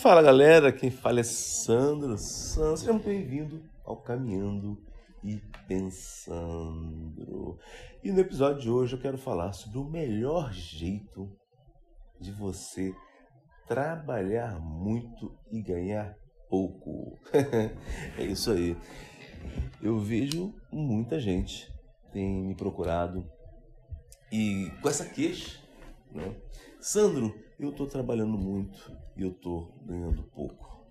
Fala galera, quem fala é Sandro Santos. Seja muito bem-vindo ao Caminhando e Pensando. E no episódio de hoje eu quero falar sobre o melhor jeito de você trabalhar muito e ganhar pouco. é isso aí. Eu vejo muita gente tem me procurado e com essa queixa, né? Sandro, eu estou trabalhando muito e eu estou ganhando pouco.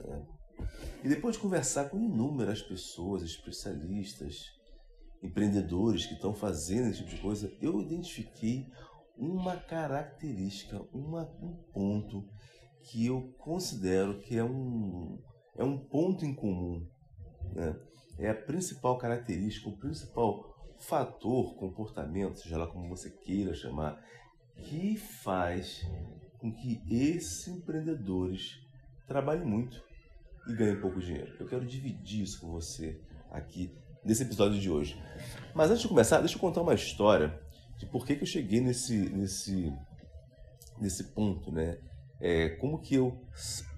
Né? E depois de conversar com inúmeras pessoas, especialistas, empreendedores que estão fazendo esse tipo de coisa, eu identifiquei uma característica, uma, um ponto que eu considero que é um, é um ponto em comum. Né? É a principal característica, o principal fator, comportamento, seja lá como você queira chamar, que faz com que esses empreendedores trabalhem muito e ganhem pouco dinheiro. Eu quero dividir isso com você aqui nesse episódio de hoje. Mas antes de começar, deixa eu contar uma história de por que, que eu cheguei nesse, nesse, nesse ponto, né? É, como que eu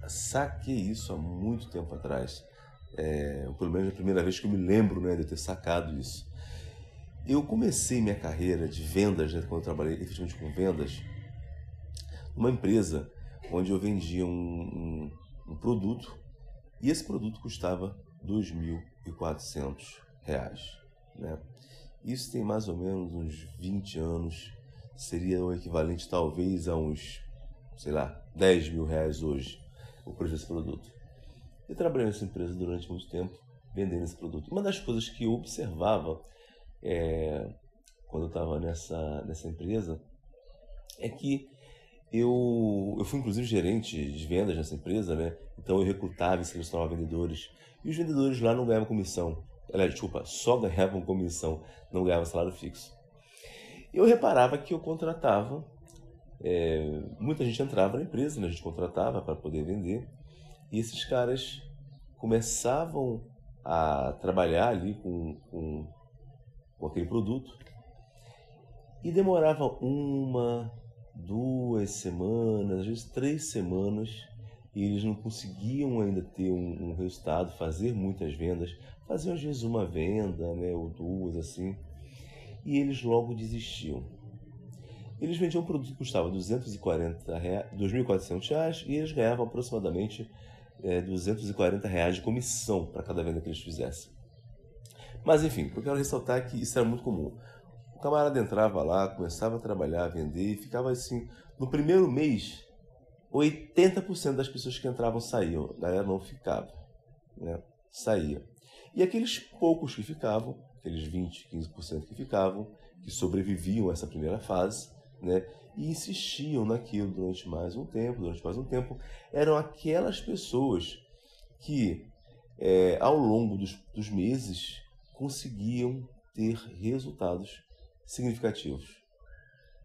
saquei isso há muito tempo atrás. É, pelo menos a primeira vez que eu me lembro né, de ter sacado isso. Eu comecei minha carreira de vendas, né, quando eu trabalhei efetivamente com vendas, numa empresa onde eu vendia um, um, um produto e esse produto custava R$ 2.400. Né? Isso tem mais ou menos uns 20 anos, seria o equivalente talvez a uns, sei lá, 10 mil reais hoje, o preço desse produto. Eu trabalhei nessa empresa durante muito tempo, vendendo esse produto. Uma das coisas que eu observava é, quando eu estava nessa, nessa empresa é que eu, eu fui inclusive gerente de vendas nessa empresa, né? Então eu recrutava e selecionava vendedores. E os vendedores lá não ganhavam comissão. Aliás, desculpa, só ganhavam comissão, não ganhavam salário fixo. Eu reparava que eu contratava, é, muita gente entrava na empresa, né? a gente contratava para poder vender, e esses caras começavam a trabalhar ali com, com com aquele produto. E demorava uma, duas semanas, às vezes três semanas, e eles não conseguiam ainda ter um, um resultado, fazer muitas vendas, faziam às vezes uma venda, né, ou duas assim, e eles logo desistiam. Eles vendiam um produto que custava 240 reais, 2.400 reais e eles ganhavam aproximadamente é, 240 reais de comissão para cada venda que eles fizessem. Mas enfim, eu quero ressaltar é que isso era muito comum. O camarada entrava lá, começava a trabalhar, a vender, e ficava assim. No primeiro mês, 80% das pessoas que entravam saíam, a galera não ficava, né? saía. E aqueles poucos que ficavam, aqueles 20, 15% que ficavam, que sobreviviam a essa primeira fase, né? e insistiam naquilo durante mais um tempo, durante mais um tempo, eram aquelas pessoas que, é, ao longo dos, dos meses, conseguiam ter resultados significativos.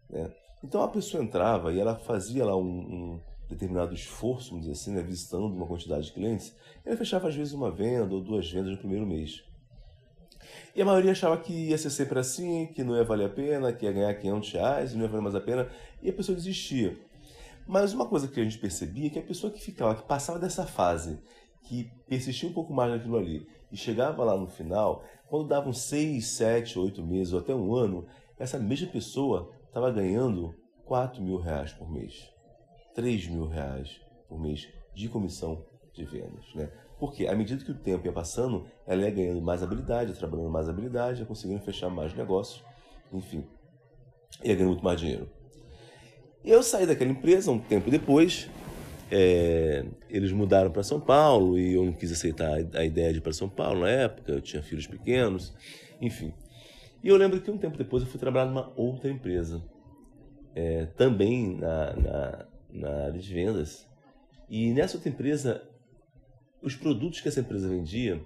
Né? Então a pessoa entrava e ela fazia lá um, um determinado esforço, vamos dizer assim, né, visitando uma quantidade de clientes, ela fechava às vezes uma venda ou duas vendas no primeiro mês. E a maioria achava que ia ser sempre assim, que não ia valer a pena, que ia ganhar 500 reais, não ia valer mais a pena, e a pessoa desistia. Mas uma coisa que a gente percebia é que a pessoa que ficava, que passava dessa fase, que persistia um pouco mais naquilo ali, e chegava lá no final, quando davam seis, sete, oito meses ou até um ano, essa mesma pessoa estava ganhando 4 mil reais por mês, 3 mil reais por mês de comissão de vendas. Né? Porque à medida que o tempo ia passando, ela ia ganhando mais habilidade, trabalhando mais habilidade, ia conseguindo fechar mais negócios, enfim, ia ganhando muito mais dinheiro. Eu saí daquela empresa um tempo depois, é, eles mudaram para São Paulo e eu não quis aceitar a ideia de ir para São Paulo na época, eu tinha filhos pequenos, enfim. E eu lembro que um tempo depois eu fui trabalhar numa outra empresa, é, também na, na, na área de vendas. E nessa outra empresa, os produtos que essa empresa vendia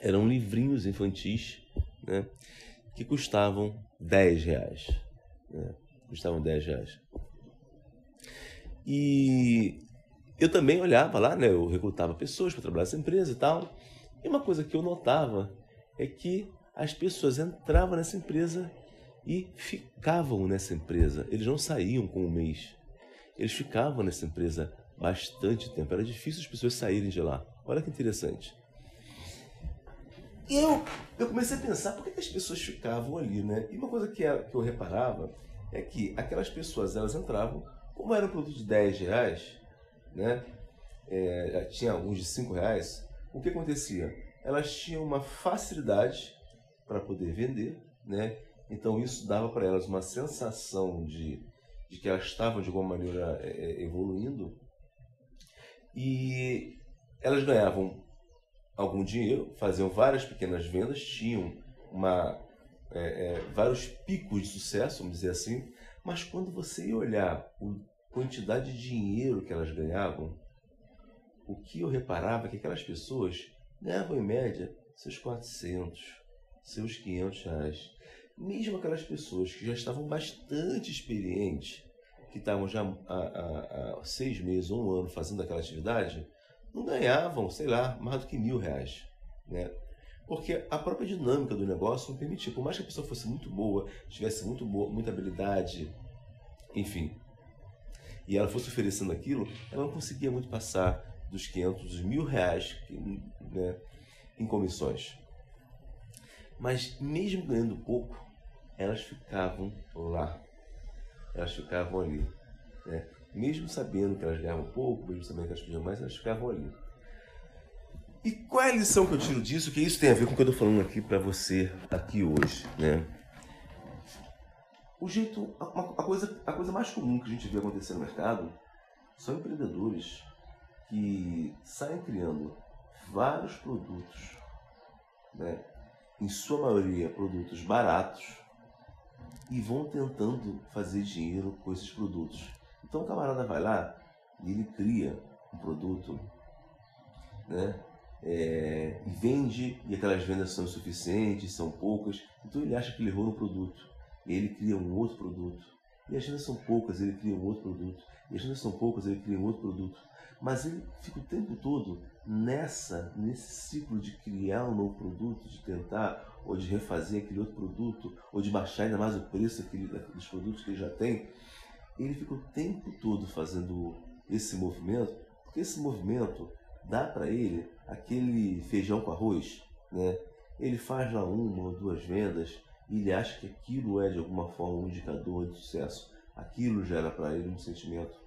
eram livrinhos infantis, né, que custavam 10 reais. Né, custavam 10 reais. E eu também olhava lá, né? Eu recrutava pessoas para trabalhar nessa empresa e tal. E uma coisa que eu notava é que as pessoas entravam nessa empresa e ficavam nessa empresa. Eles não saíam com um mês. Eles ficavam nessa empresa bastante tempo. Era difícil as pessoas saírem de lá. Olha que interessante. E eu, eu comecei a pensar por que, as pessoas ficavam ali, né? E uma coisa que, que eu reparava é que aquelas pessoas elas entravam, como era um produto de 10 reais, né? É, tinha alguns de 5 reais, o que acontecia? Elas tinham uma facilidade para poder vender, né? Então isso dava para elas uma sensação de, de que elas estavam de alguma maneira é, é, evoluindo e elas ganhavam algum dinheiro, faziam várias pequenas vendas, tinham uma, é, é, vários picos de sucesso, vamos dizer assim, mas quando você ia olhar a quantidade de dinheiro que elas ganhavam, o que eu reparava é que aquelas pessoas ganhavam em média seus 400, seus 500 reais. Mesmo aquelas pessoas que já estavam bastante experientes, que estavam já há, há, há seis meses ou um ano fazendo aquela atividade, não ganhavam, sei lá, mais do que mil reais. Né? Porque a própria dinâmica do negócio não permitia. Por mais que a pessoa fosse muito boa, tivesse muito boa, muita habilidade, enfim, e ela fosse oferecendo aquilo, ela não conseguia muito passar dos 500, dos mil reais né, em comissões. Mas mesmo ganhando pouco, elas ficavam lá. Elas ficavam ali. Né? Mesmo sabendo que elas ganhavam pouco, mesmo sabendo que elas pediam mais, elas ficavam ali. A lição que eu tiro disso? Que isso tem a ver com o que eu estou falando aqui para você aqui hoje, né? O jeito, a, a, coisa, a coisa mais comum que a gente vê acontecer no mercado são empreendedores que saem criando vários produtos, né? em sua maioria produtos baratos, e vão tentando fazer dinheiro com esses produtos. Então o camarada vai lá e ele cria um produto, né? É, e vende, e aquelas vendas são insuficientes, são poucas, então ele acha que ele errou no produto. Ele cria um outro produto. E as vendas são poucas, ele cria um outro produto. E as vendas são poucas, ele cria um outro produto. Mas ele fica o tempo todo nessa, nesse ciclo de criar um novo produto, de tentar, ou de refazer aquele outro produto, ou de baixar ainda mais o preço daquele, dos produtos que ele já tem ele fica o tempo todo fazendo esse movimento, porque esse movimento dá para ele aquele feijão com arroz, né? Ele faz lá uma ou duas vendas e ele acha que aquilo é de alguma forma um indicador de sucesso. Aquilo gera para ele um sentimento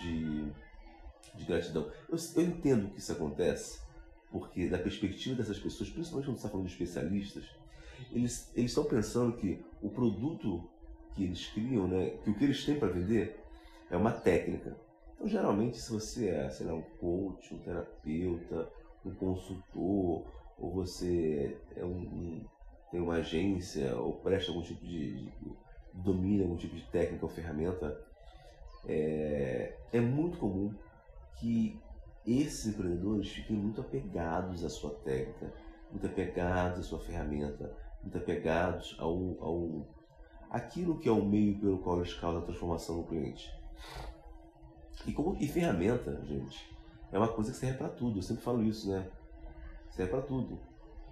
de, de gratidão. Eu, eu entendo que isso acontece, porque da perspectiva dessas pessoas, principalmente quando está falando de especialistas, eles, eles estão pensando que o produto que eles criam, né, que o que eles têm para vender é uma técnica. Então, geralmente, se você é, sei lá, um coach, um terapeuta, um consultor, ou você é um, um tem uma agência, ou presta algum tipo de, de domina algum tipo de técnica ou ferramenta, é, é muito comum que esses empreendedores fiquem muito apegados à sua técnica, muito apegados à sua ferramenta, muito apegados ao, ao, aquilo que é o meio pelo qual eles causam a transformação no cliente. E como e ferramenta, gente, é uma coisa que serve para tudo. Eu sempre falo isso, né? Serve para tudo.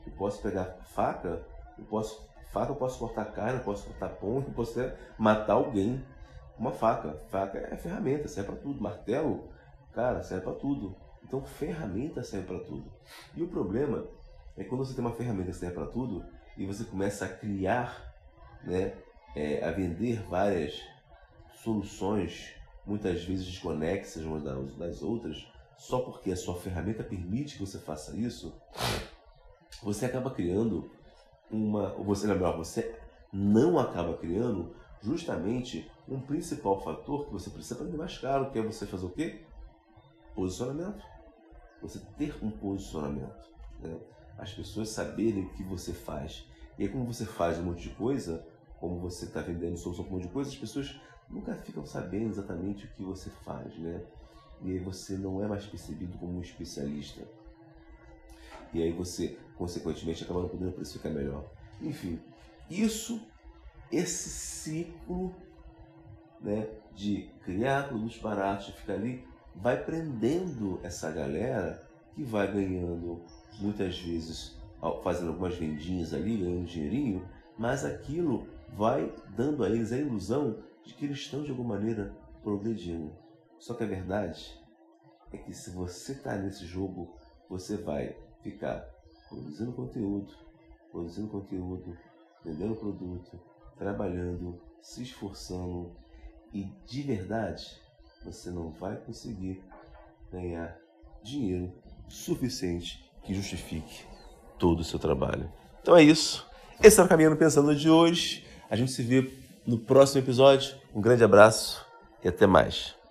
Eu posso pegar faca, eu posso faca, eu posso cortar carne, eu posso cortar pão, eu posso até matar alguém. Uma faca, faca é ferramenta, serve para tudo. Martelo, cara, serve para tudo. Então ferramenta serve para tudo. E o problema é quando você tem uma ferramenta que serve para tudo e você começa a criar, né, é, a vender várias soluções, muitas vezes desconexas umas das outras, só porque a sua ferramenta permite que você faça isso, você acaba criando uma. Você, melhor, você não acaba criando justamente um principal fator que você precisa para vender mais caro, que é você fazer o quê? Posicionamento. Você ter um posicionamento. Né? As pessoas saberem o que você faz. E aí, como você faz um monte de coisa, como você está vendendo solução para um monte de coisa, as pessoas nunca ficam sabendo exatamente o que você faz, né? E aí você não é mais percebido como um especialista. E aí você, consequentemente, acaba não podendo precificar melhor. Enfim, isso, esse ciclo né, de criar produtos baratos, ficar ali, vai prendendo essa galera que vai ganhando, muitas vezes, fazendo algumas vendinhas ali, ganhando dinheirinho, mas aquilo vai dando a eles a ilusão de que eles estão de alguma maneira progredindo. Só que a verdade é que se você está nesse jogo, você vai ficar produzindo conteúdo, produzindo conteúdo, vendendo produto, trabalhando, se esforçando e de verdade você não vai conseguir ganhar dinheiro suficiente que justifique todo o seu trabalho. Então é isso. Esse é o Caminhando Pensando de hoje. A gente se vê no próximo episódio. Um grande abraço e até mais.